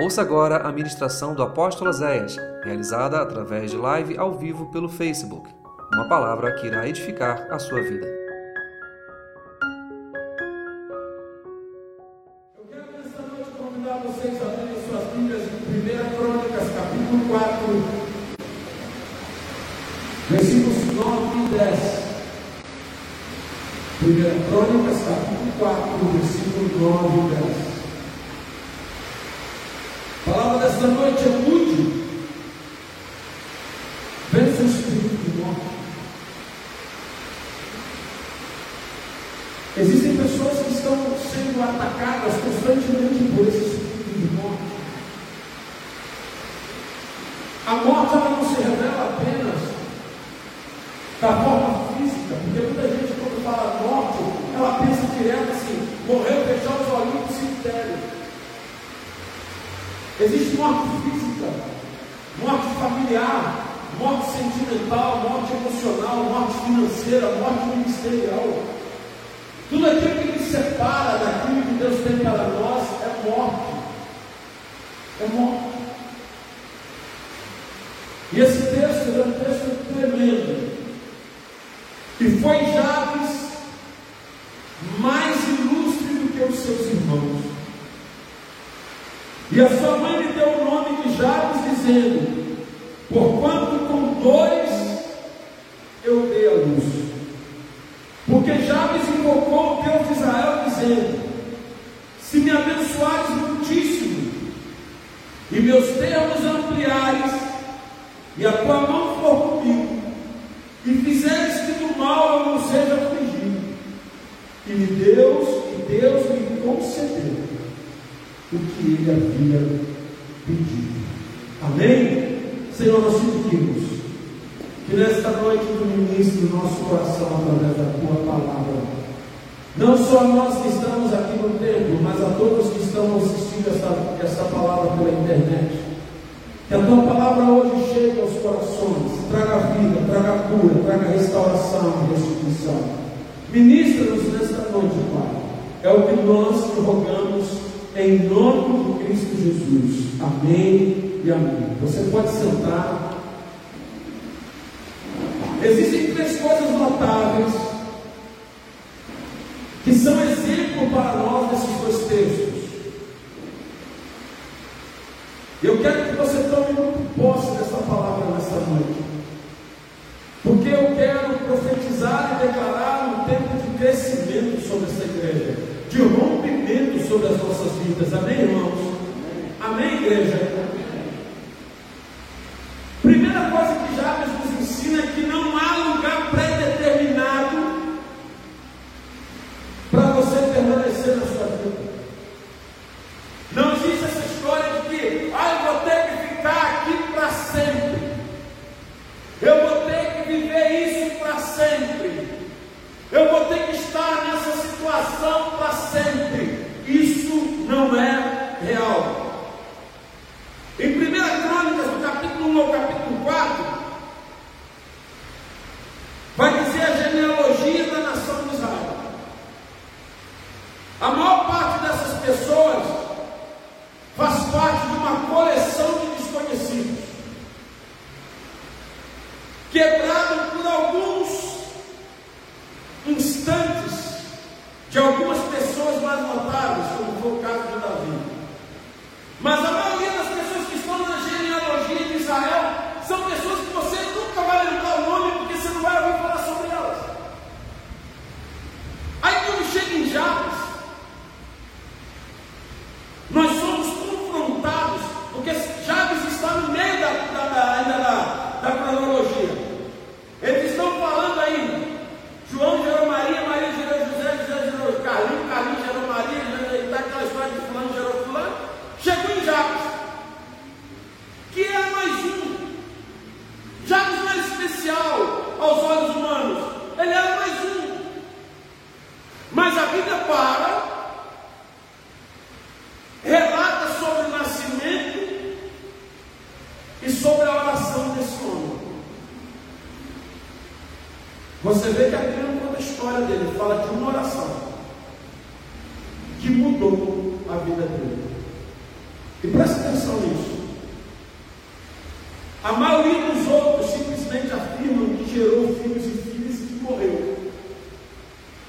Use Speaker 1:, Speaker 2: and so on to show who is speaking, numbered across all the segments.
Speaker 1: Ouça agora a ministração do apóstolo Zéias, realizada através de live ao vivo pelo Facebook. Uma palavra que irá edificar a sua vida.
Speaker 2: Atacadas constantemente por esse espírito de morte. A morte ela não se revela apenas da forma física, porque muita gente quando fala morte, ela pensa direto assim, morreu, fechar os olhos no cemitério. Existe morte física, morte familiar, morte sentimental, morte emocional, morte financeira, morte ministerial. Tudo aquilo que nos separa daquilo que Deus tem para nós é morte. É morte. E esse texto é um texto tremendo. E foi Jabes mais ilustre do que os seus irmãos. E a sua mãe lhe deu o nome de Jabes, dizendo: Porquanto com dores eu dei a luz. Porque Jabes invocou o Deus de Israel, dizendo: Se me abençoares muitíssimo, e meus termos ampliares, e a tua mão for comigo, e fizeres que do mal eu não seja afligido, e Deus, e Deus me concedeu o que ele havia pedido. Amém? Senhor, nós te pedimos que nesta noite tu ministre o nosso coração através da tua palavra. Não só nós que estamos aqui no templo, mas a todos que estão assistindo esta, esta palavra pela internet. Que a tua palavra hoje chegue aos corações, traga vida, traga cura, traga restauração restituição. Ministra-nos nesta noite, Pai. É o que nós te rogamos em nome de Cristo Jesus. Amém e amém. Você pode sentar. Existem três coisas notáveis que são exemplo para nós desses dois textos. Eu quero que você tome muito posse dessa palavra nesta noite. Porque eu quero profetizar e declarar um tempo de crescimento sobre essa igreja, de rompimento sobre as nossas vidas. Amém, maioria dos outros simplesmente afirmam que gerou filhos e filhas que morreu.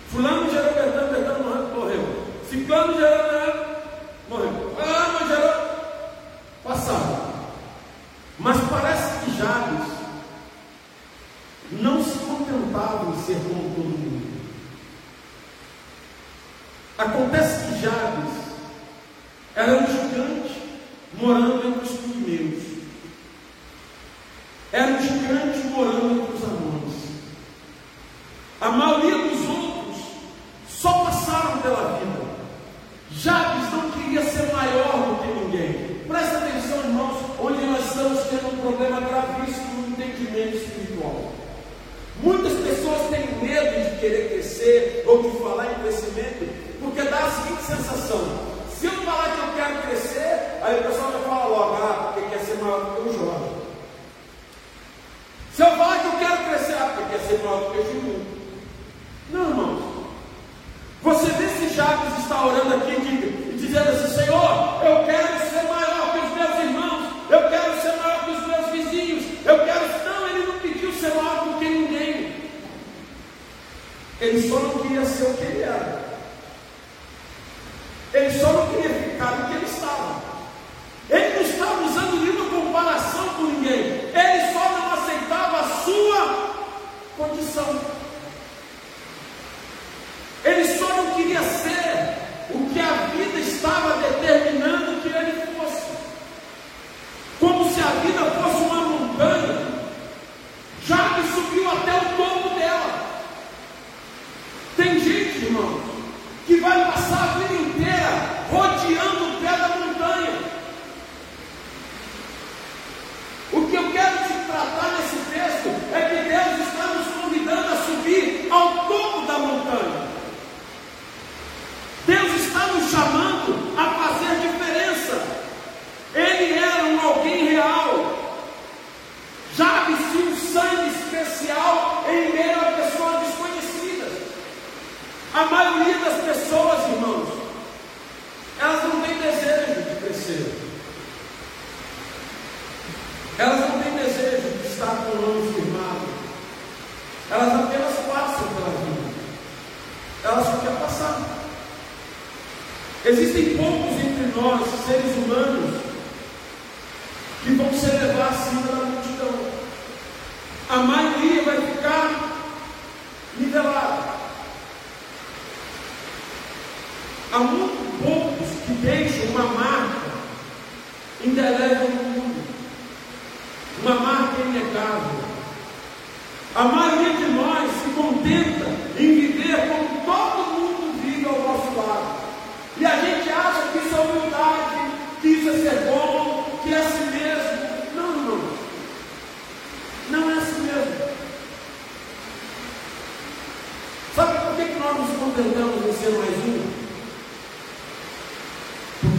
Speaker 2: Fulano gerou Betano, Betano morreu. Ciclano gerou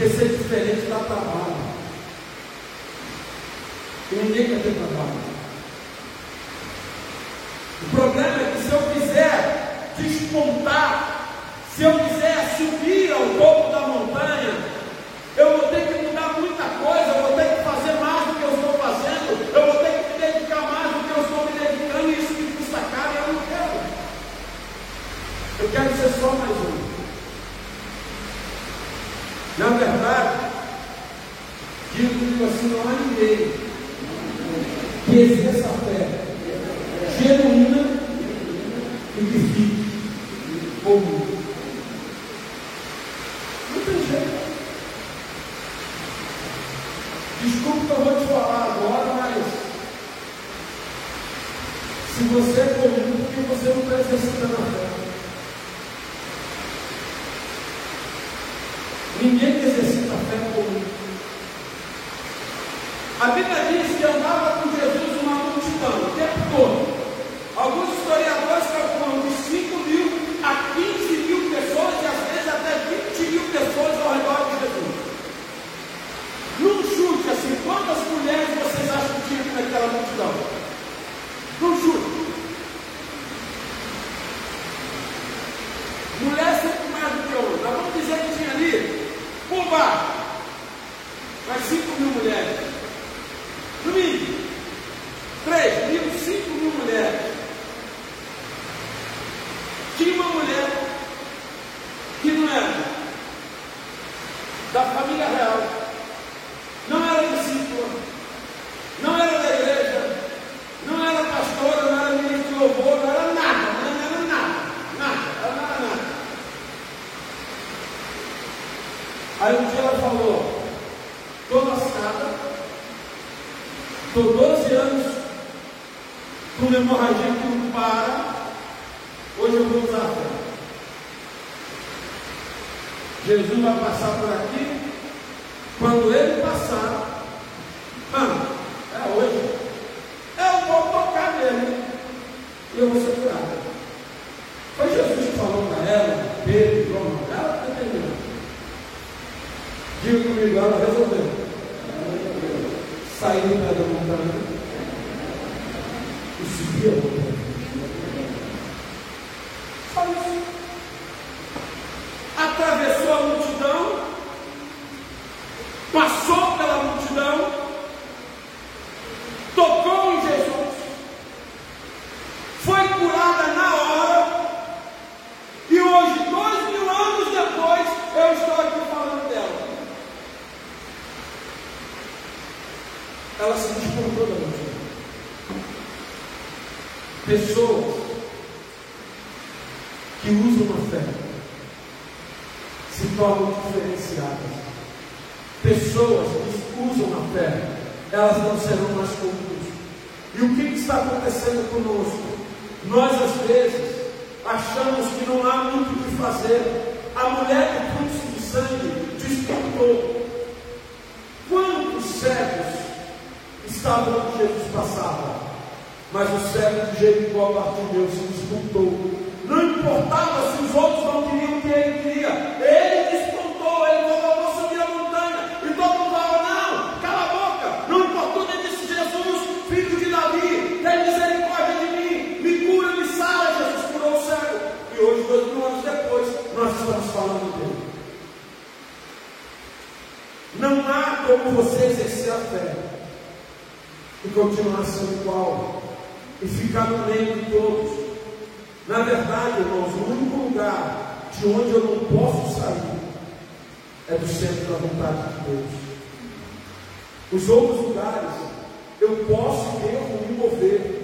Speaker 2: Porque ser diferente dá trabalho. Ninguém quer é ter trabalho. igreja uma mulher que não era da família real, não era discípula, não era da igreja, não era pastora, não era ministro de louvor, não era nada, não era nada, nada, ela não era nada. Aí um dia ela falou, estou lascada, estou 12 anos com uma hemorragia que não para, hoje eu vou usar a fé. Jesus vai passar por aqui, quando ele passar, ah, é hoje, eu vou tocar nele e eu vou ser curado. Foi Jesus que falou para ela, Pedro, João, ela entendeu. Diga comigo, ela resolveu. Saiu da montanha e subiu a montanha. Só isso. Atravessou a multidão, passou pela multidão, tocou em Jesus, foi curada na hora, e hoje, dois mil anos depois, eu estou aqui falando dela. Ela se despontou da multidão. Pessoas que usam a fé se tornam diferenciadas. Pessoas que usam a fé, elas não serão mais comuns. E o que está acontecendo conosco? Nós, às vezes, achamos que não há muito o que fazer. A mulher do fluxo de sangue despertou. Quantos cegos estavam onde Jesus passava? Mas o cego de Jericó, Bartimeu, se despontou. Não importava se os outros não queriam o que ele queria. Ele como você exercer a fé e continuar sendo igual e ficar no meio de todos. Na verdade, irmãos, o único lugar de onde eu não posso sair é do centro da vontade de Deus. Os outros lugares eu posso e devo me mover.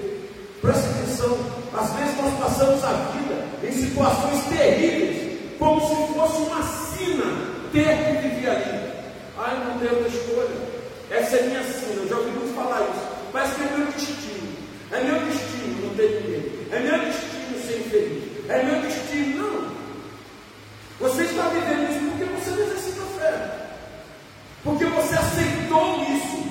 Speaker 2: Presta atenção, às vezes nós passamos a vida em situações terríveis, como se fosse uma sina ter que viver ali. Ai, não tenho outra escolha. Essa é minha sina, eu já ouvi muito falar isso. Parece que é meu destino. É meu destino não ter ninguém. É meu destino ser infeliz. É meu destino. Não. Você está vivendo isso porque você não exercita a fé. Porque você aceitou isso.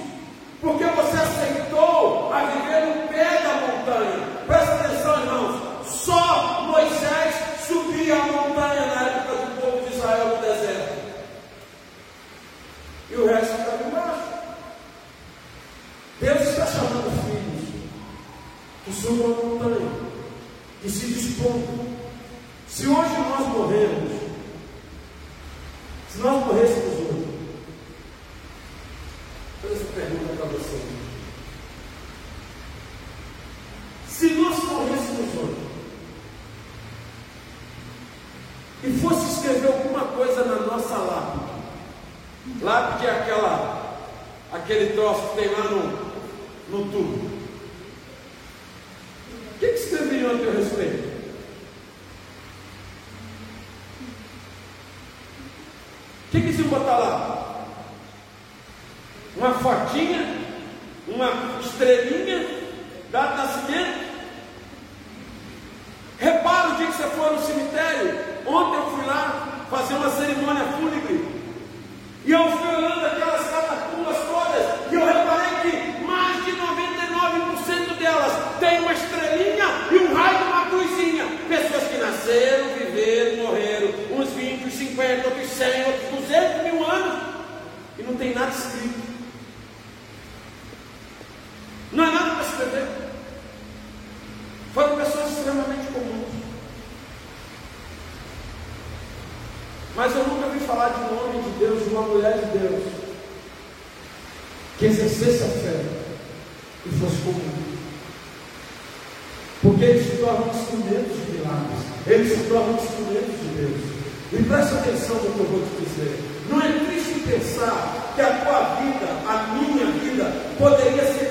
Speaker 2: Porque você aceitou a viver no pé da montanha. Presta atenção, irmãos. Só Moisés subia a montanha na época do povo de Israel no deserto. E o resto estava embaixo. Deus está chamando filhos que subam a montanha, que se dispõem. Se hoje nós morrermos, se nós morrêssemos pensar que a tua vida, a minha vida, poderia ser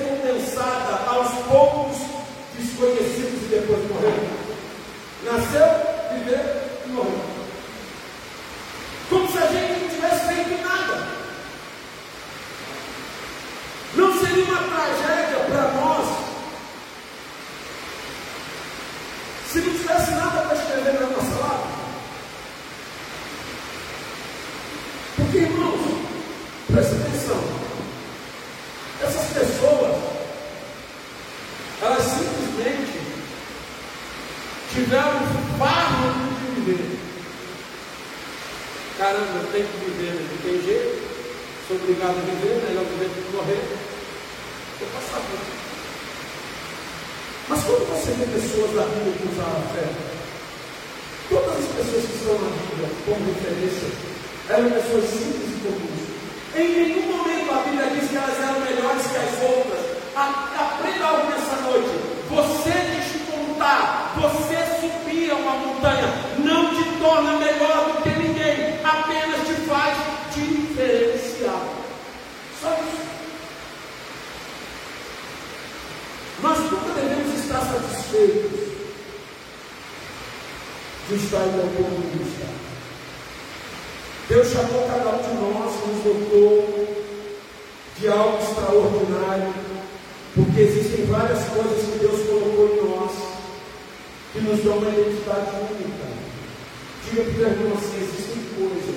Speaker 2: você, existem coisas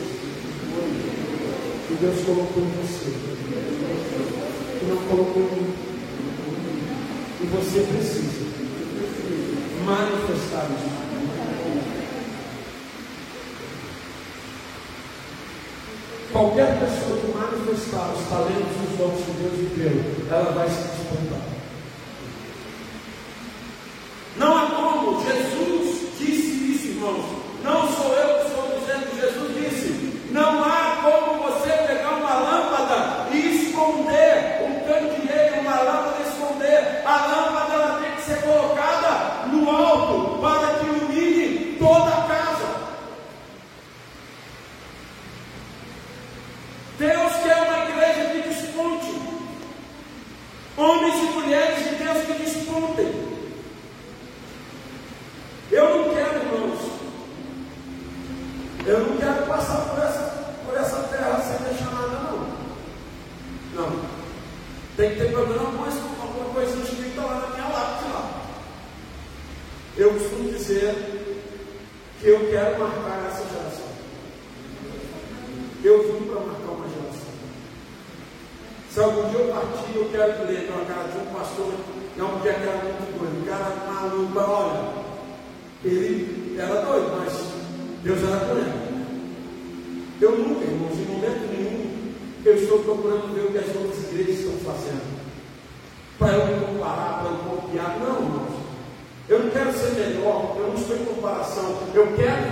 Speaker 2: que Deus colocou em você, que não colocou em mim. E você precisa manifestar isso. Qualquer pessoa que manifestar os talentos e os dons que Deus deu, ela vai se Eu quero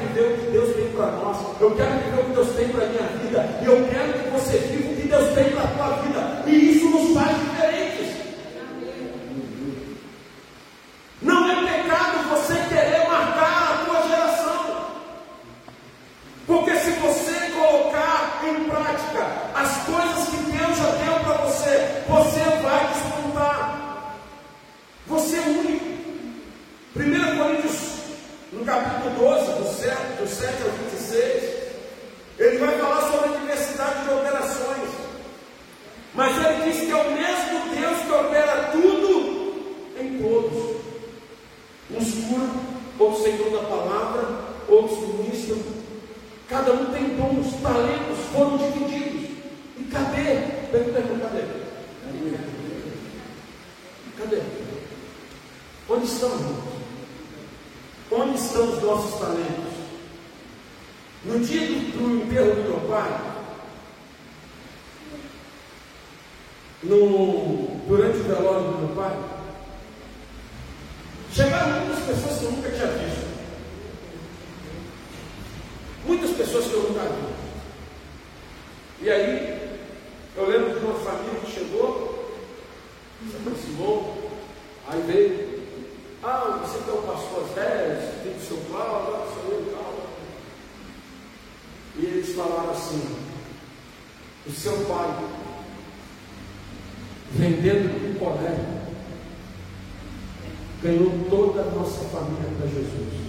Speaker 2: ganhou toda a nossa família para Jesus.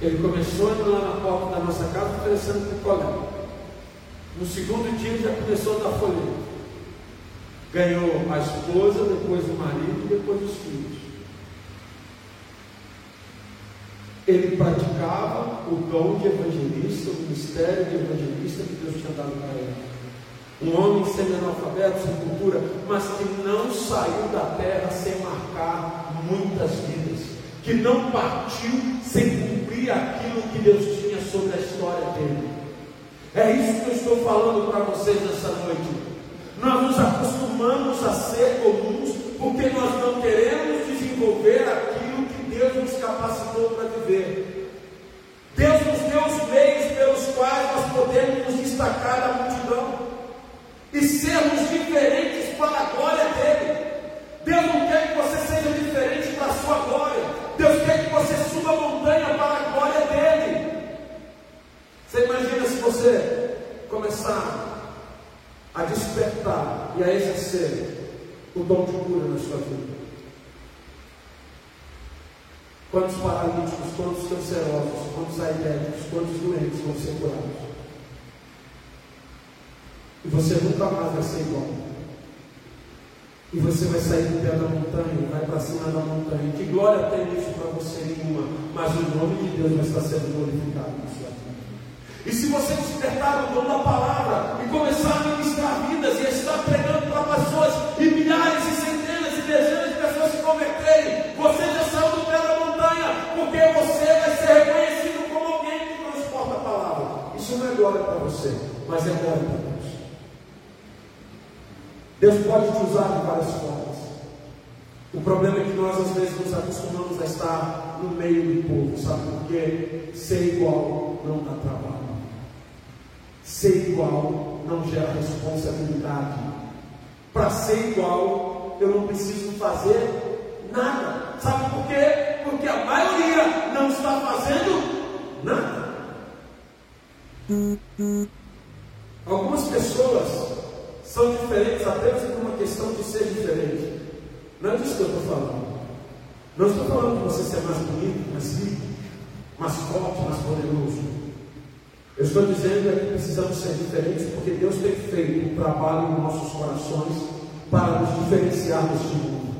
Speaker 2: Ele começou indo lá na porta da nossa casa oferecendo picolé. No segundo dia já começou a dar folheto. Ganhou a esposa, depois o marido e depois os filhos. Ele praticava o dom de evangelista, o ministério de evangelista que Deus tinha dado para ele. Um homem semi-analfabeto, sem cultura, mas que não saiu da terra sem marcar muitas vidas, que não partiu sem cumprir aquilo que Deus tinha sobre a história dele. É isso que eu estou falando para vocês nessa noite. Nós nos acostumamos a ser comuns porque nós não queremos desenvolver aquilo que Deus nos capacitou para viver. Deus nos deu os meios pelos quais sermos diferentes para a glória dele. Deus não quer que você seja diferente para a sua glória. Deus quer que você suba a montanha para a glória dele. Você imagina se você começar a despertar e a exercer o dom de cura na sua vida. Quantos paralíticos, quantos cancerosos, quantos aidéticos, quantos doentes vão ser curados? E você nunca mais vai ser igual. E você vai sair do pé da montanha, vai para cima da montanha. Que glória tem isso para você nenhuma, mas o nome de Deus vai estar sendo glorificado na sua vida. E se você despertar o dom da palavra e começar a ministrar vidas e estar pregando para pessoas e milhares e centenas e dezenas de pessoas se converterem, você já saiu do pé da montanha, porque você vai ser reconhecido como alguém que transporta a palavra. Isso não é glória para você, mas é glória para Deus. Deus pode te usar de várias formas. O problema é que nós às vezes nos acostumamos a estar no meio do povo, sabe por quê? Ser igual não dá trabalho. Ser igual não gera responsabilidade. Para ser igual, eu não preciso fazer nada. Sabe por quê? Porque a maioria não está fazendo nada. Algumas pessoas são diferentes apenas por uma questão de ser diferente. Não é disso que eu estou falando. Não estou falando de você ser mais bonito, mais rico, mais forte, mais poderoso. Eu estou dizendo é que precisamos ser diferentes porque Deus tem feito um trabalho em nossos corações para nos diferenciar deste mundo.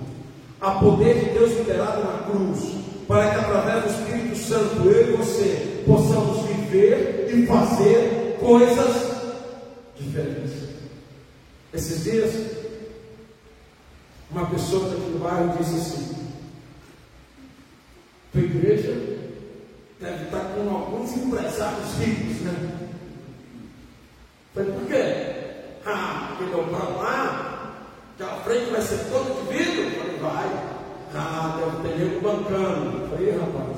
Speaker 2: Há poder de Deus liberado na cruz para que através do Espírito Santo eu e você possamos viver e fazer coisas diferentes. Esses dias, uma pessoa daqui do bairro disse assim: tua igreja deve estar com alguns empresários ricos, né? Falei, por quê? Ah, porque meu plano lá, aquela frente vai ser toda de vidro? Falei, vai. Ah, deve ter nego bancando. Falei, rapaz,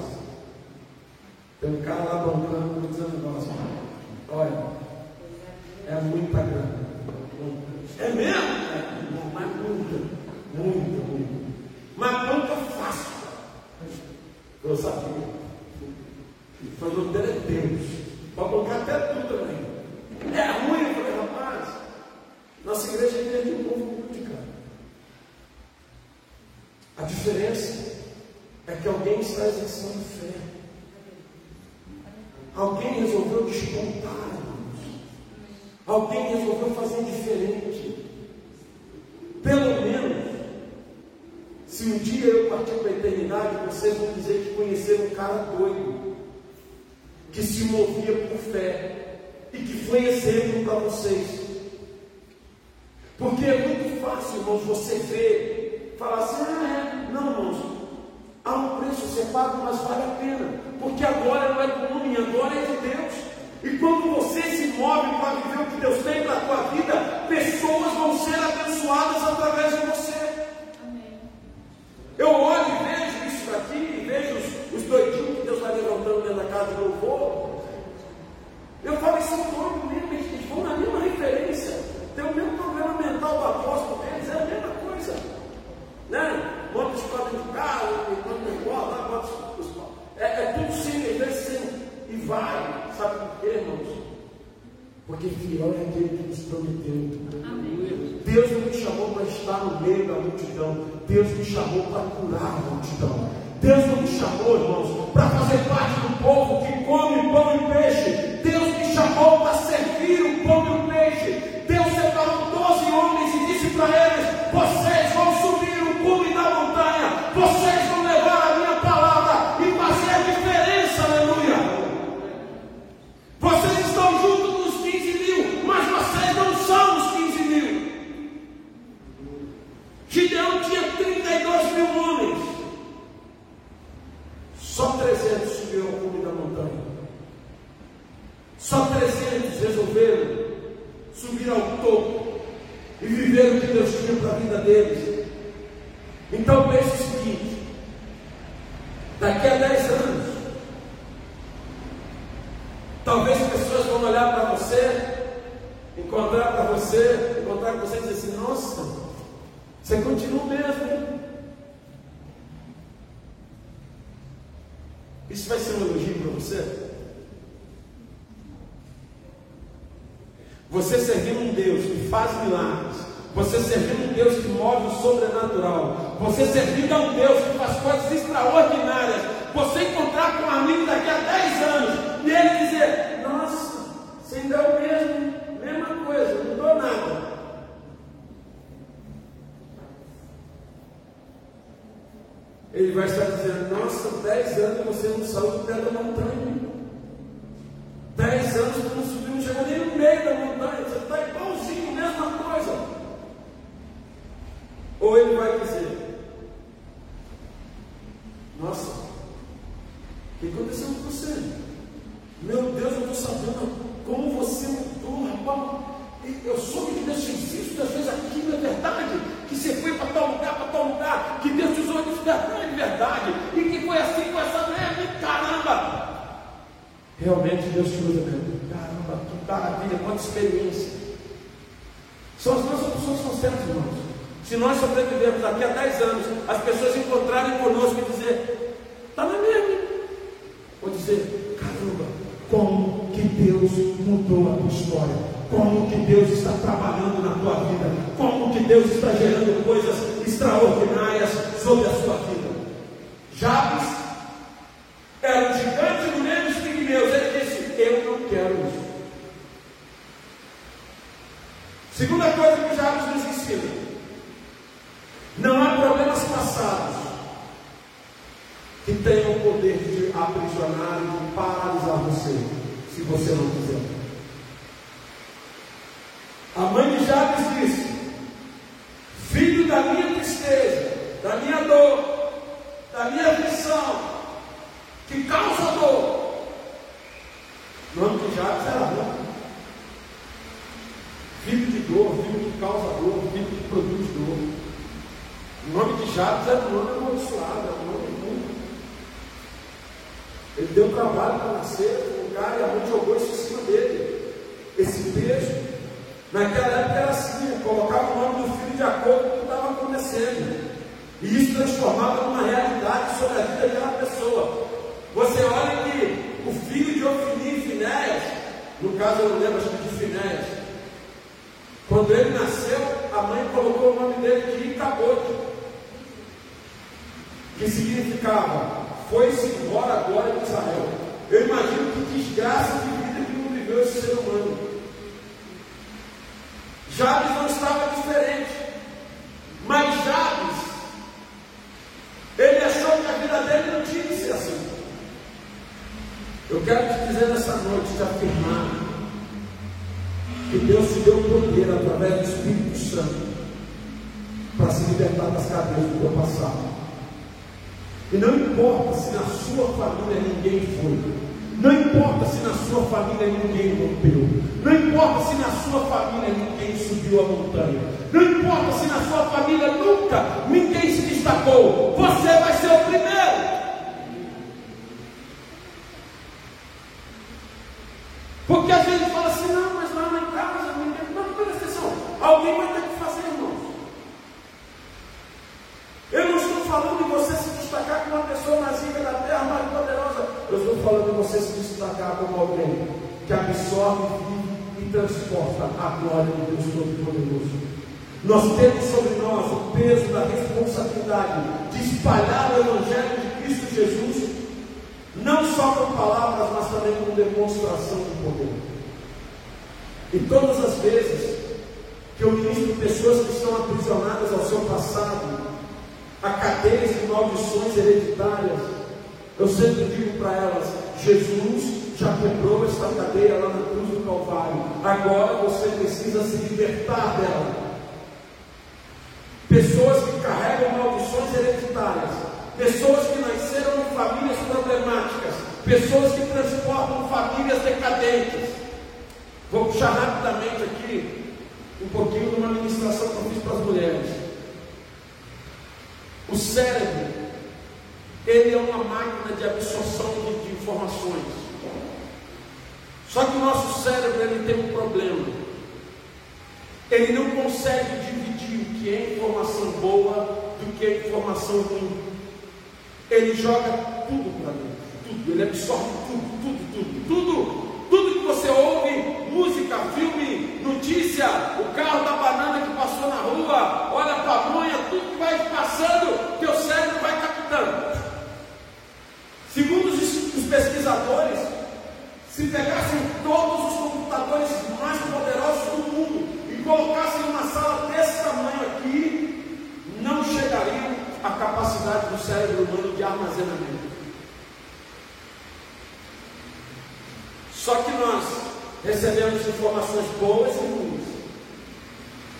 Speaker 2: tem um cara lá bancando, me dizendo negócio. Olha, é muita grana. É mesmo? É, não, mas muito, muito, muito. Mas nunca fácil. Eu sabia. Foi no dele é Deus. Para colocar até tudo também. É ruim, eu falei, rapaz. Nossa igreja é igreja de um povo muito, cara. A diferença é que alguém está exercendo fé. Alguém resolveu despontar, irmãos. Alguém resolveu fazer diferente. Pelo menos, se um dia eu partir para a eternidade, vocês vão dizer que conheceram um cara doido, que se movia por fé e que foi exemplo para vocês. Nossa, o que aconteceu com você? Meu Deus, eu estou sabendo como você mudou, rapaz. Eu soube que Deus te insiste às vezes aquilo é verdade, que você foi para tal lugar, para tal lugar, que Deus usou isso verdade, verdade, e que foi assim com essa mulher, caramba! Realmente Deus te usa mesmo. Caramba, que maravilha, quanta experiência. São as nossas opções são certas, irmãos. Se nós sobrevivermos daqui a 10 anos, as pessoas encontrarem conosco e dizer, está na mesma. Ou dizer, caramba, como que Deus mudou a tua história como que Deus está trabalhando na tua vida, como que Deus está gerando coisas extraordinárias sobre a sua vida. Jabes era um gigante no meio dos pigmeus, ele disse: Eu não quero isso. Segunda coisa que Jabes nos ensina: não há problemas passados que tenham o de paralisar você, se você não quiser. A mãe de Jabes disse: Filho da minha tristeza, da minha dor, da minha aflição, que causa dor. O nome de Jabes era dor. Filho de dor, filho que causa dor, filho que produz dor. O nome de Jabes era um nome amaldiçoado, era um nome ruim. Ele deu trabalho para nascer no lugar e a mãe jogou isso em cima dele. Esse peso Naquela época era assim, colocava o nome do filho de acordo com o que estava acontecendo. E isso transformava numa realidade sobre a vida daquela pessoa. Você olha que o filho de Ofini e Finéias, no caso eu não lembro acho que de Finéias, quando ele nasceu, a mãe colocou o nome dele de Icabote, que significava foi-se embora agora de Israel. Eu imagino que desgraça de vida que não viveu esse ser humano. Jabes não estava diferente. Mas Jabes, ele achou que a vida dele não tinha que ser assim. Eu quero te dizer nessa noite, te afirmar, que Deus te deu poder através do Espírito Santo para se das cadeias do teu passado. E não importa se na sua família ninguém foi. Não importa se na sua família ninguém rompeu. Não importa se na sua família ninguém subiu a montanha. Não importa se na sua família nunca ninguém se destacou. Você vai ser o primeiro. Porque a gente fala assim, não, mas lá na casa, ninguém. Não, presta atenção. Alguém vai ter que fazer, irmãos. Eu não estou falando de você se destacar como uma pessoa mais rica da terra, mais poderosa. Eu estou falando de você se destacar como alguém que absorve e transporta a glória do Deus Todo-Poderoso. Nós temos sobre nós o peso da responsabilidade de espalhar o Evangelho de Cristo Jesus, não só com palavras, mas também com demonstração de poder. E todas as vezes que eu ministro pessoas que estão aprisionadas ao seu passado, a cadeias de maldições hereditárias, eu sempre digo para elas: Jesus já quebrou essa cadeia lá na cruz do Calvário, agora você precisa se libertar dela. Pessoas que carregam maldições hereditárias, pessoas que nasceram em famílias problemáticas, pessoas que transportam famílias decadentes. Vou puxar rapidamente aqui um pouquinho de uma ministração que eu fiz para as mulheres. O cérebro, ele é uma máquina de absorção de, de informações. Só que o nosso cérebro ele tem um problema. Ele não consegue dividir o que é informação boa do que é informação ruim. Ele joga tudo para dentro, tudo, ele absorve tudo, tudo, tudo, tudo. Tudo que você ouve, música, filme, notícia, o carro da banana que passou na rua, olha a pamonha, tudo que vai passando, teu cérebro vai captando. Segundo os pesquisadores, se pegassem todos os computadores mais poderosos do mundo e colocassem uma sala desse tamanho aqui, não chegariam à capacidade do cérebro humano de armazenamento. Só que nós recebemos informações boas e ruins.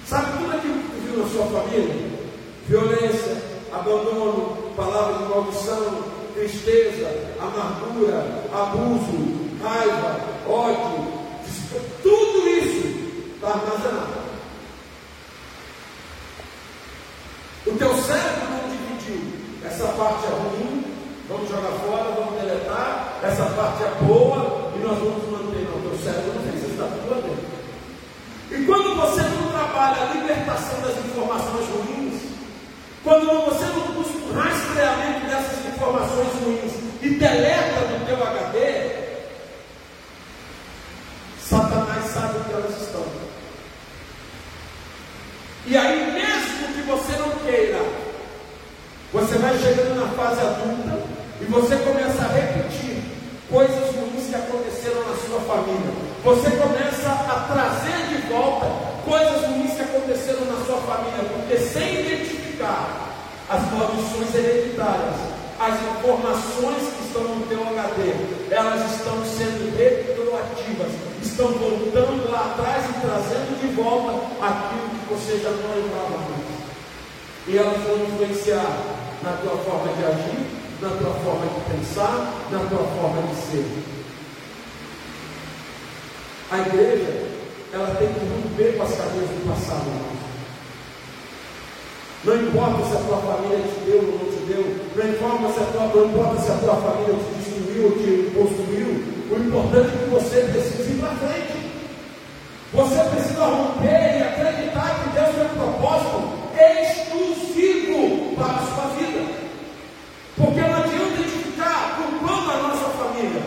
Speaker 2: Sabe tudo aquilo que viu na sua família? Violência, abandono, palavra de maldição, tristeza, amargura, abuso, raiva, ódio, tudo isso está armazenado. O teu cérebro não dividiu. Essa parte é ruim, vamos jogar fora, vamos deletar. Essa parte é boa, e nós vamos manter. Não, teu cérebro não fez, está tudo dentro. E quando você não trabalha a libertação das informações ruins, quando você não busca o rastreamento dessas informações ruins e deleta do teu HD, Elas estão. E aí, mesmo que você não queira, você vai chegando na fase adulta e você começa a repetir coisas ruins que aconteceram na sua família. Você começa a trazer de volta coisas ruins que aconteceram na sua família, porque sem identificar as maldições hereditárias, as informações que estão no teu HD, elas estão sendo retroativas, estão voltando lá atrás e trazendo de volta aquilo que você já não lembrava mais. E elas vão influenciar na tua forma de agir, na tua forma de pensar, na tua forma de ser. A igreja, ela tem que romper com as cadeias do passado. Não importa se a tua família te deu ou não te deu, não importa se a tua, não importa se a tua família te destruiu ou te construiu, o importante é que você precisa ir para frente. Você precisa romper e acreditar que Deus tem um propósito exclusivo para a sua vida. Porque não adianta gente ficar culpando a nossa família.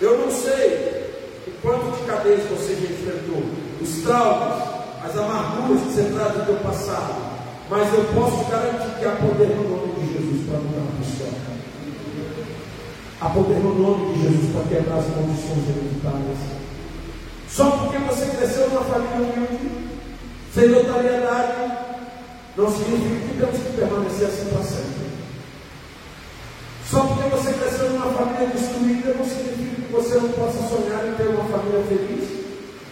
Speaker 2: Eu não sei o quanto de cadeias você já enfrentou, os traumas, as amarguras que você traz do teu passado, mas eu posso garantir que há poder no nome de Jesus para mudar a história. Há poder no nome de Jesus para quebrar as condições hereditárias. Só porque você cresceu numa família humilde, sem notariedade, não significa que temos que permanecer assim para sempre. Só porque você cresceu numa família destruída, não significa que você não possa sonhar em ter uma família feliz.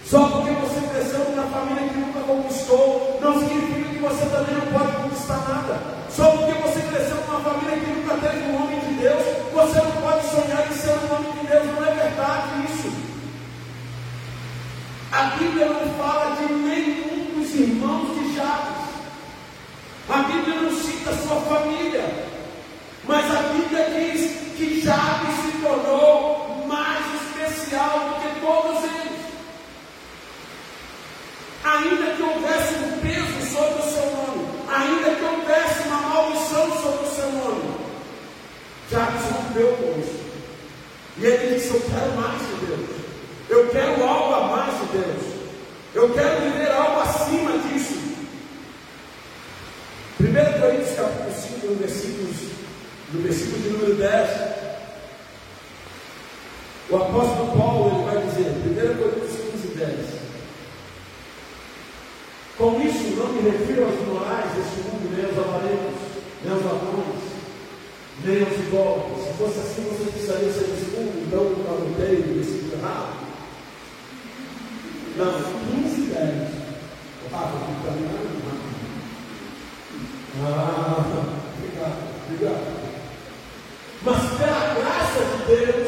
Speaker 2: Só porque você cresceu numa família que nunca conquistou, não significa que você também não pode conquistar nada. Só porque você cresceu numa família que nunca teve um homem de Deus, você não pode sonhar em ser um homem de Deus. Não é verdade isso. A Bíblia não fala de nenhum dos irmãos de Jabes. A Bíblia não cita sua família, mas a Bíblia diz que Jabes se tornou mais especial do que todos eles ainda que houvesse um peso sobre o seu nome, ainda que houvesse uma maldição sobre o seu nome, Jacques rompeu com isso. E ele disse: Eu quero mais de Deus, eu quero algo a mais de Deus, eu quero viver algo acima disso. 1 Coríntios capítulo 5, no versículo, no versículo de número 10, o apóstolo Paulo ele vai dizer, 1 Coríntios 15, 10. Com isso não me refiro aos morais deste mundo, nem aos avarentos, nem aos ladrões, nem aos idólatras. Se fosse assim, você precisaria ser desculpo, então eu anotei esse errado. Não, 15, 10. Ah, estou caminhando. Ah, obrigado, obrigado. Mas pela graça de Deus,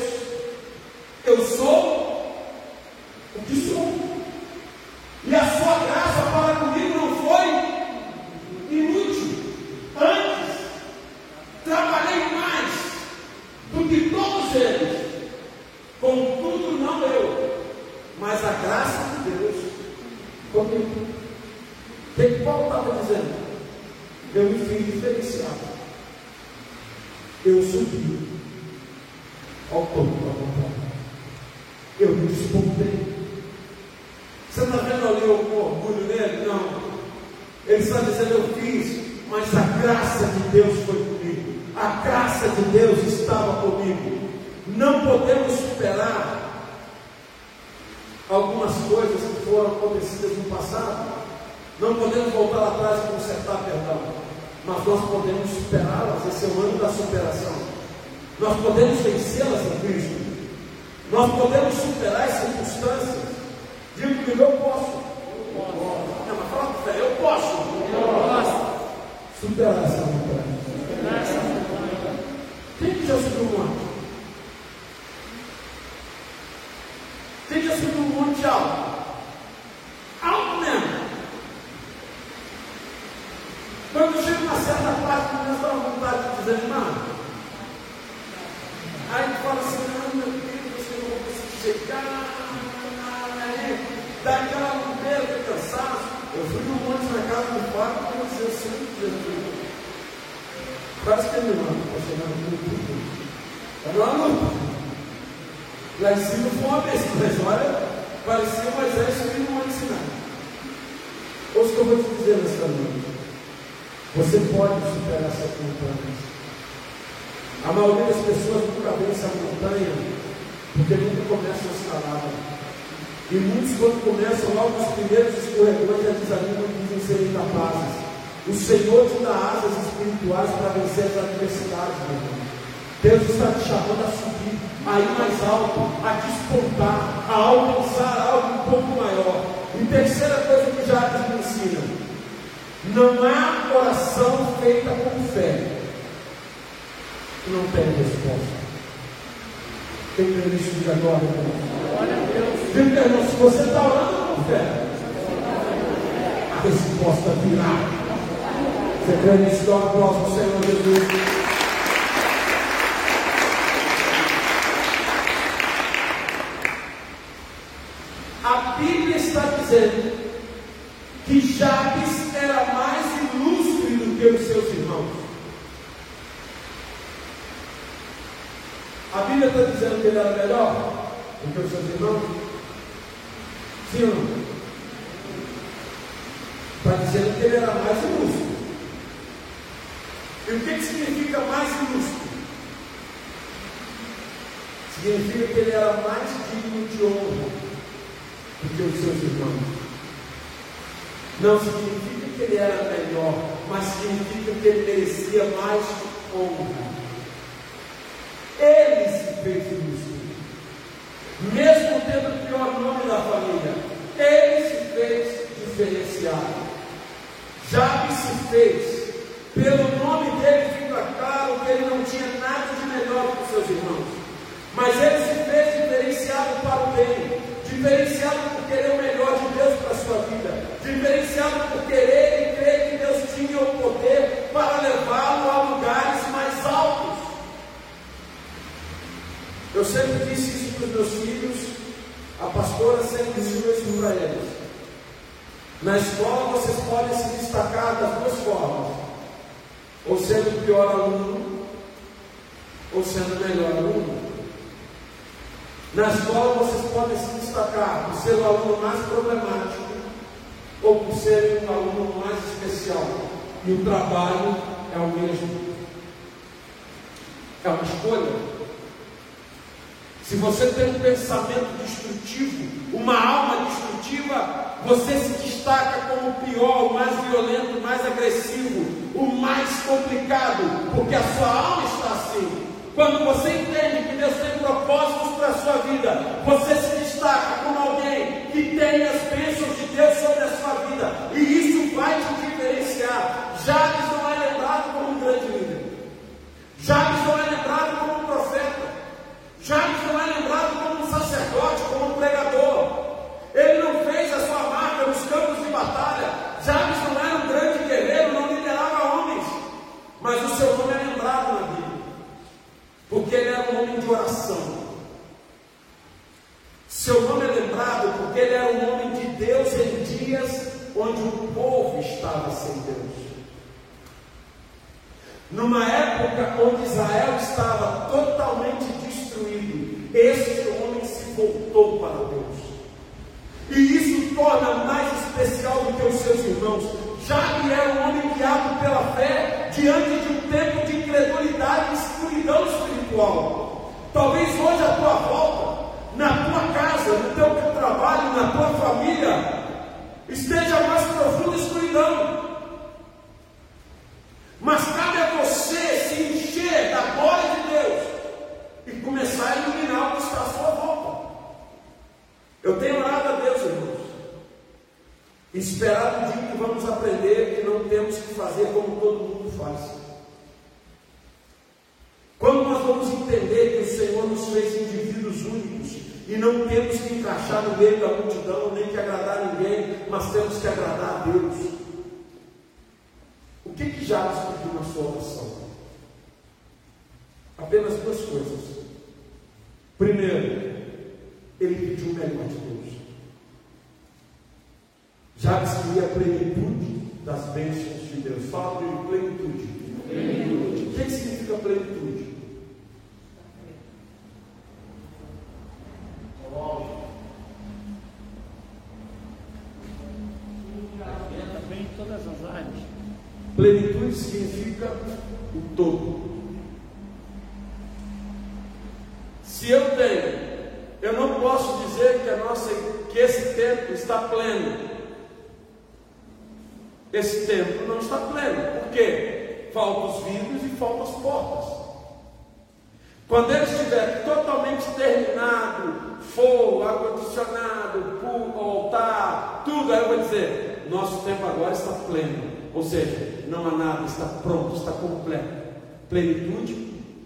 Speaker 2: Lá em cima foi uma besta, mas olha, parecia Moisés subindo uma ensinar. Ouça o que eu vou te dizer nessa noite. Você pode superar essas montanhas. A maioria das pessoas nunca vence a montanha porque nunca começam a escalar. E muitos, quando começam logo os primeiros escorregões, já desanimam e dizem ser incapazes. O Senhor te dá asas espirituais para vencer as adversidades, meu irmão. Deus está te chamando a subir, a ir mais alto, a despontar, a alcançar algo um pouco maior. E terceira coisa que Jacques me ensina: não há oração feita com fé que não tem resposta. Crê nisso diz agora, irmão? Diga, irmão, se você está orando com fé, a resposta virá. Você crê nisso? Dá um aplauso ao Senhor Jesus. A Bíblia está dizendo que Jabes era mais ilustre do que os seus irmãos. A Bíblia está dizendo que ele era que os seus irmãos? Sim ou não? Está dizendo que ele era mais ilustre. E o que, que significa mais ilustre? Significa que ele era mais digno de honra do que os seus irmãos. Não significa que ele era melhor, mas significa que ele merecia mais honra. Ele se fez justo. Mesmo tendo o pior nome da família, ele se fez diferenciado. Jabe se fez. Pelo nome dele fica claro que ele não tinha nada de melhor que seus irmãos. Mas ele se fez diferenciado para o bem, diferenciado por querer o melhor de Deus para a sua vida, diferenciado por querer e crer que Deus tinha o poder para levá-lo a lugares mais altos. Eu sempre disse isso para os meus filhos, a pastora sempre ensinou isso para eles. Na escola vocês podem se destacar das duas formas, ou sendo o pior aluno, ou sendo o melhor aluno. Na escola vocês podem se destacar por ser o aluno mais problemático ou por ser um aluno mais especial. E o trabalho é o mesmo. É uma escolha. Se você tem um pensamento destrutivo, uma alma destrutiva, você se destaca como o pior, o mais violento, o mais agressivo, o mais complicado, porque a sua alma está assim. Quando você entende que Deus tem propósitos para a sua vida, você se destaca como alguém que tem as bênçãos de Deus sobre a sua vida, e isso vai te diferenciar. Jabes não é lembrado como um grande líder, Jabes não é lembrado como um profeta, Jabes não é lembrado como um sacerdote, como um pregador. Ele não fez a sua marca nos campos de batalha. Jabes não era um grande guerreiro, não liderava homens, mas o seu nome é lembrado na Bíblia, porque ele era um homem de oração. Seu nome é lembrado porque ele era um homem de Deus em dias onde o povo estava sem Deus. Numa época onde Israel estava totalmente destruído, este homem se voltou para Deus. E isso torna mais especial do que os seus irmãos. Já que era um homem guiado pela fé diante de um tempo de incredulidade e escuridão espiritual. Talvez hoje a tua volta, na tua casa, no teu trabalho, na tua família, esteja mais profunda escuridão. Mas cabe a você se encher da glória de Deus e começar a iluminar o que está à sua volta. Eu tenho orado a Deus, irmãos. Esperado o dia que vamos aprender que não temos que fazer como todo mundo faz. Quando nós vamos entender que o Senhor nos fez indivíduos únicos e não temos que encaixar no meio da multidão, nem que agradar ninguém, mas temos que agradar a Deus. O que pediu na sua oração? Apenas duas coisas. Primeiro, ele pediu o melhor de Deus. Jabes queria a plenitude das bênçãos de Deus. Fala de plenitude. plenitude. O que significa plenitude?
Speaker 3: todas as áreas.
Speaker 2: Plenitude significa o todo. Se eu tenho, eu não posso dizer que, a nossa, que esse templo está pleno. Esse templo não está pleno. Por quê? Faltam os vidros e faltam as portas. Quando ele estiver totalmente terminado, fogo, ar-condicionado, altar, tudo, aí eu vou dizer: nosso tempo agora está pleno. Ou seja, não há nada, está pronto, está completo. Plenitude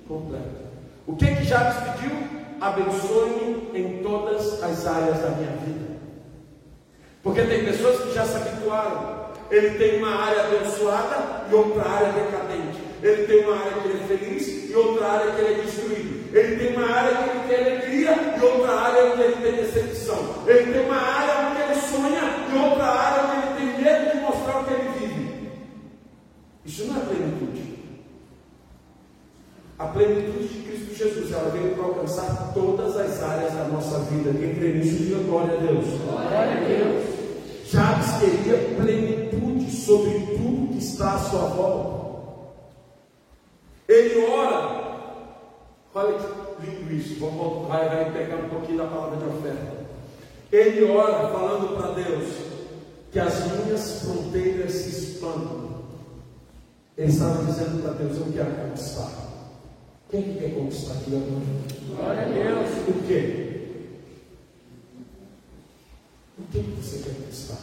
Speaker 2: completa. O que que Jabes pediu? Abençoe-me em todas as áreas da minha vida. Porque tem pessoas que já se habituaram. Ele tem uma área abençoada e outra área decadente. Ele tem uma área que ele é feliz e outra área que ele é destruído. Ele tem uma área que ele tem alegria e outra área onde ele tem decepção. Ele tem uma área onde ele sonha e outra área onde ele tem medo de mostrar o que ele vive. Isso não é plenitude. A plenitude de Cristo Jesus, ela veio para alcançar todas as áreas da nossa vida. Quem crê nisso, diga glória a Deus.
Speaker 3: Glória a Deus.
Speaker 2: Jabes queria plenitude sobre tudo que está à sua volta. Ele ora, olha que lindo isso, vamos, vai, vai pegar um pouquinho da palavra de oferta. Ele ora falando para Deus que as minhas fronteiras se expandam. Ele estava dizendo para Deus: Eu quero conquistar. Quem que quer conquistar aqui agora?
Speaker 3: Glória a Deus.
Speaker 2: O quê? O que você quer conquistar?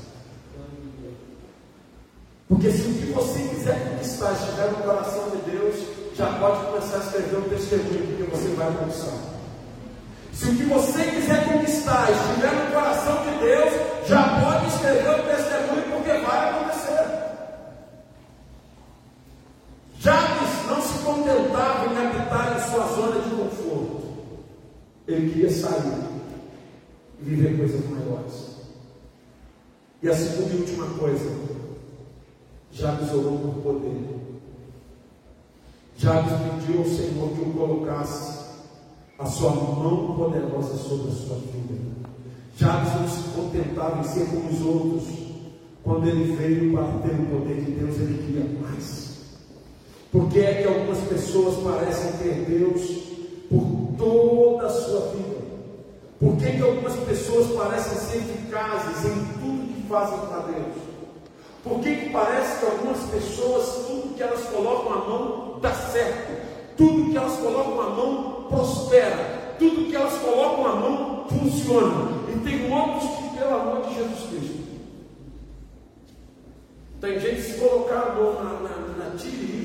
Speaker 2: Porque se o que você quiser conquistar estiver no coração de Deus, já pode começar a escrever um testemunho, porque você vai conquistar. Se o que você quiser conquistar estiver no coração de Deus, já pode escrever um testemunho, porque vai acontecer. Jabes não se contentava em habitar em sua zona de conforto. Ele queria sair e viver coisas maiores. E a segunda e última coisa, Jabes orou por poder. Jabes pediu ao Senhor que o colocasse a sua mão poderosa sobre a sua vida. Jabes não se contentava em ser como os outros. Quando ele veio para ter o poder de Deus, ele queria mais. Por que é que algumas pessoas parecem ter Deus por toda a sua vida? Por que, que algumas pessoas parecem ser eficazes em tudo que fazem para Deus? Por que, que parece que algumas pessoas, tudo que elas colocam a mão dá certo? Tudo que elas colocam a mão prospera? Tudo que elas colocam a mão funciona? E tem outros que, pelo amor de Jesus Cristo, tem gente que se colocar a mão na, na, na tiririca.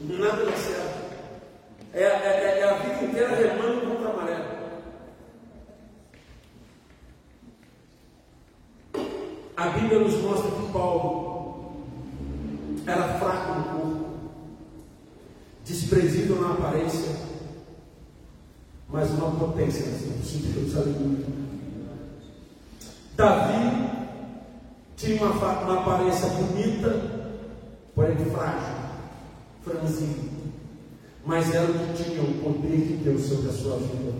Speaker 2: Nada dá certo. É, é, é, a vida inteira remando contra a maré. A Bíblia nos mostra que Paulo era fraco no corpo, desprezível na aparência, mas uma potência no sentido de aleluia. Davi tinha uma, uma aparência bonita, porém frágil, franzino, mas era o que tinha o poder de Deus sobre a sua vida.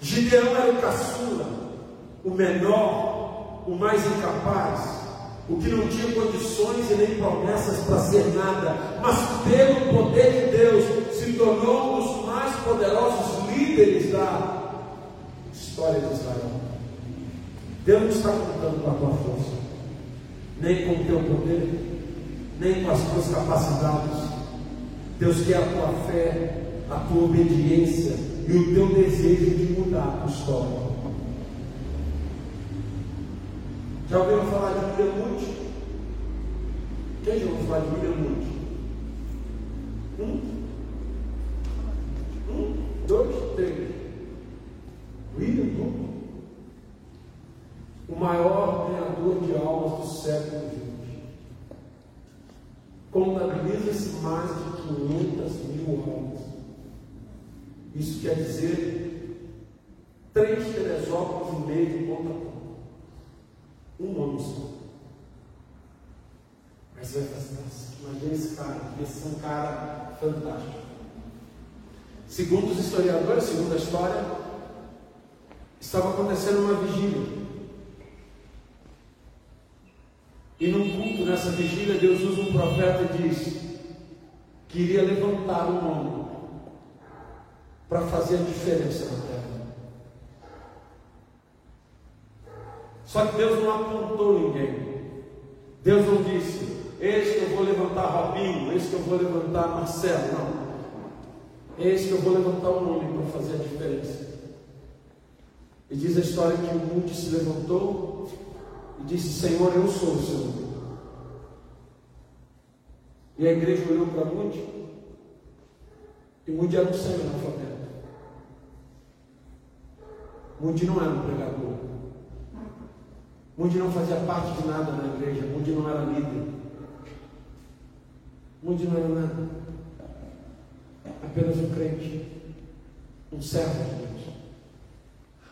Speaker 2: Gideão era o caçula, o menor, o mais incapaz, o que não tinha condições e nem promessas para ser nada, mas pelo poder de Deus se tornou um dos mais poderosos líderes da história de Israel. Deus não está contando com a tua força, nem com o teu poder, nem com as tuas capacidades. Deus quer a tua fé, a tua obediência e o teu desejo de mudar a história. Já ouviram falar de William Moody? Quem já ouviu falar de William Moody? Um? Um, dois, três. William Moody? O maior ganhador de almas do século XX. Contabiliza-se mais de 500 mil almas. Isso quer dizer três Teresópolis e meio de ponta a. Um homem só. Mas vai fazer Imagina esse cara, esse é um cara fantástico. Segundo os historiadores, segundo a história, estava acontecendo uma vigília. E num culto nessa vigília, Deus usa um profeta e diz que iria levantar um homem para fazer a diferença na terra. Só que Deus não apontou ninguém. Deus não disse, eis que eu vou levantar Robinho, eis que eu vou levantar Marcelo. Não. Eis que eu vou levantar um homem para fazer a diferença. E diz a história que o mundo se levantou e disse: Senhor, eu sou o Senhor. E a igreja olhou para Mude e Mude era um semi-analfabeto. Mude não era um pregador. Mude não fazia parte de nada na igreja. Mude não era líder. Mude não era nada. Apenas um crente. Um servo de Deus.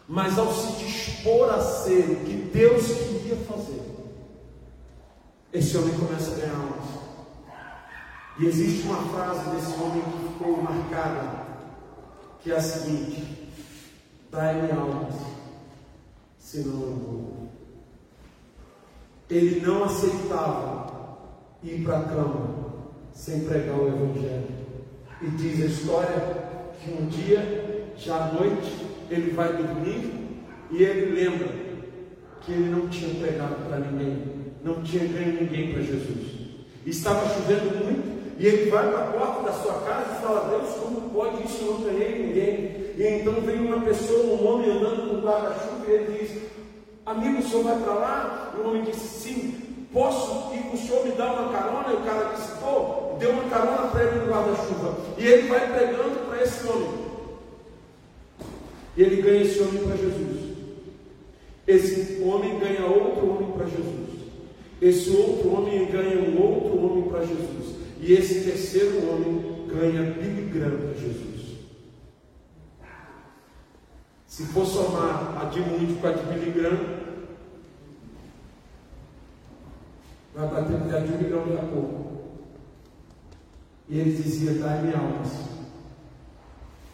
Speaker 2: Mas ao se dispor a ser o que Deus queria fazer, esse homem começa a ganhar almas. E existe uma frase desse homem que ficou marcada, que é a seguinte: Dai-me almas, senão eu vou. Ele não aceitava ir para a cama sem pregar o Evangelho. E diz a história que um dia, já à noite, ele vai dormir e ele lembra que ele não tinha pregado para ninguém, não tinha ganho ninguém para Jesus. Estava chovendo muito e ele vai para a porta da sua casa e fala: Deus, como pode isso? Eu não ganhei ninguém. E então vem uma pessoa, um homem andando com guarda-chuva e ele diz: Amigo, o senhor vai para lá? E o homem disse: Sim, posso ir o senhor me dar uma carona? E o cara disse: Pô, deu uma carona para ele no guarda-chuva. E ele vai pregando para esse homem. E ele ganha esse homem para Jesus. Esse homem ganha outro homem para Jesus. Esse outro homem ganha um outro homem para Jesus. E esse terceiro homem ganha Billy para Jesus. Se for somar a de muito com a de Billy Graham, vai bater a de um milhão de a. E ele dizia: Dai-me almas.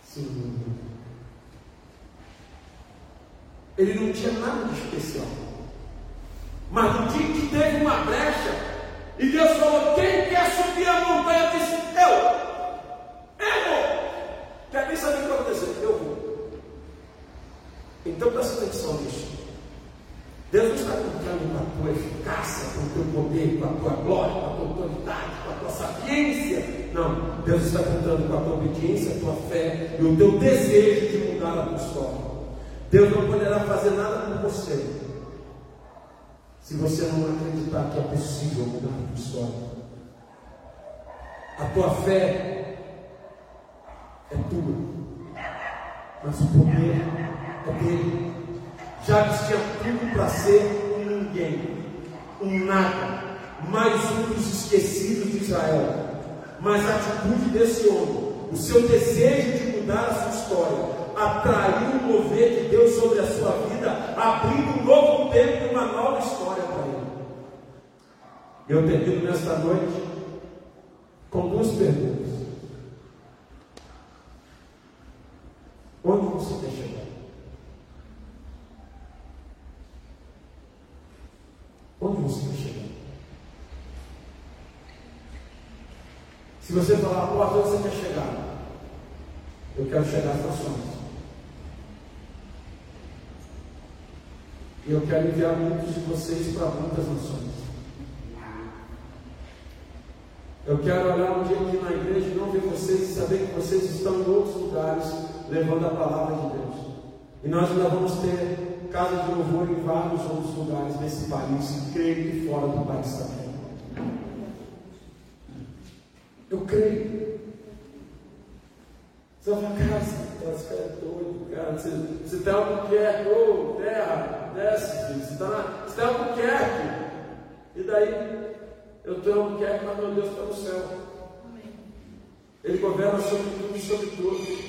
Speaker 2: Sim, ele não tinha nada de especial. Mas no dia que teve uma brecha, e Deus falou: Quem quer subir a montanha? Eu disse: Eu. Eu vou. Quer nem saber o que aconteceu? Eu vou. Então presta atenção nisso. Deus não está contando com a tua eficácia, com o teu poder, com a tua glória, com a tua autoridade, com a tua sapiência. Não, Deus está contando com a tua obediência, a tua fé e o teu desejo de mudar a tua história. Deus não poderá fazer nada com você se você não acreditar que é possível mudar a tua história. A tua fé é tua, mas o poder é dele. Jabes tinha tudo para ser um ninguém, um nada, mais um dos esquecidos de Israel. Mas a atitude desse homem, o seu desejo de mudar a sua história, atraiu o mover de Deus sobre a sua vida, abrindo um novo tempo e uma nova história para ele. Eu termino nesta noite com duas perguntas. Onde você quer chegar? Onde você quer chegar? Se você falar, pô, onde você quer chegar? Eu quero chegar às nações. E eu quero enviar muitos de vocês para muitas nações. Eu quero olhar um dia aqui na igreja e não ver vocês e saber que vocês estão em outros lugares levando a palavra de Deus. E nós ainda vamos ter casa de louvor em vários outros lugares nesse país, creio que fora do país também. Eu creio. Você vai falar, cara, esse cara é doido, cara. Você, você tem algo que é, ô, terra, desce, filho. Você está você tem algo que é, E daí, eu tenho algo que é, mas meu Deus está no céu. Ele governa sobre tudo e sobre tudo.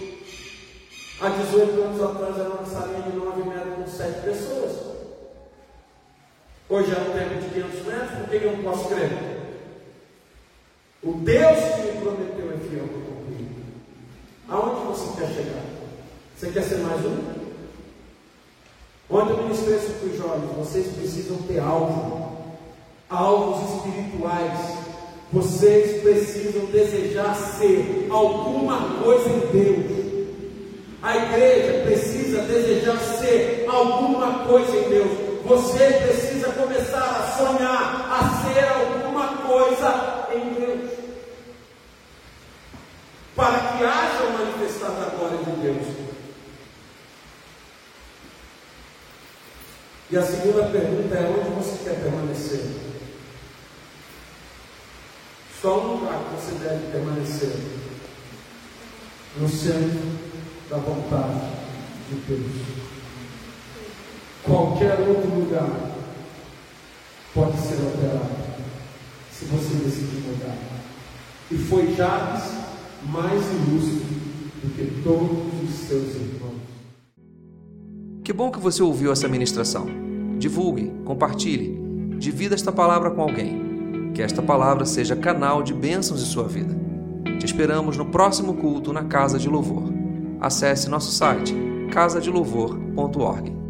Speaker 2: Há 18 anos atrás era uma salinha de 9 metros com 7 pessoas. Hoje é um tempo de 500 metros, por que eu não posso crer? O Deus que me prometeu é fiel para cumprir. Aonde você quer chegar? Você quer ser mais um? Quando eu ministrei para os jovens, vocês precisam ter alvo, alvos espirituais. Vocês precisam desejar ser alguma coisa em Deus. A igreja precisa desejar ser alguma coisa em Deus. Você precisa começar a sonhar, a ser alguma coisa em Deus. Para que haja manifestada a glória de Deus. E a segunda pergunta é: onde você quer permanecer? Só um lugar que você deve permanecer: no centro da vontade de Deus. Qualquer outro lugar pode ser alterado se você decidir mudar. E foi Jabes mais ilustre do que todos os seus irmãos.
Speaker 1: Que bom que você ouviu essa ministração. Divulgue, compartilhe, divida esta palavra com alguém. Que esta palavra seja canal de bênçãos em sua vida. Te esperamos no próximo culto na Casa de Louvor acesse nosso site casadelouvor.org.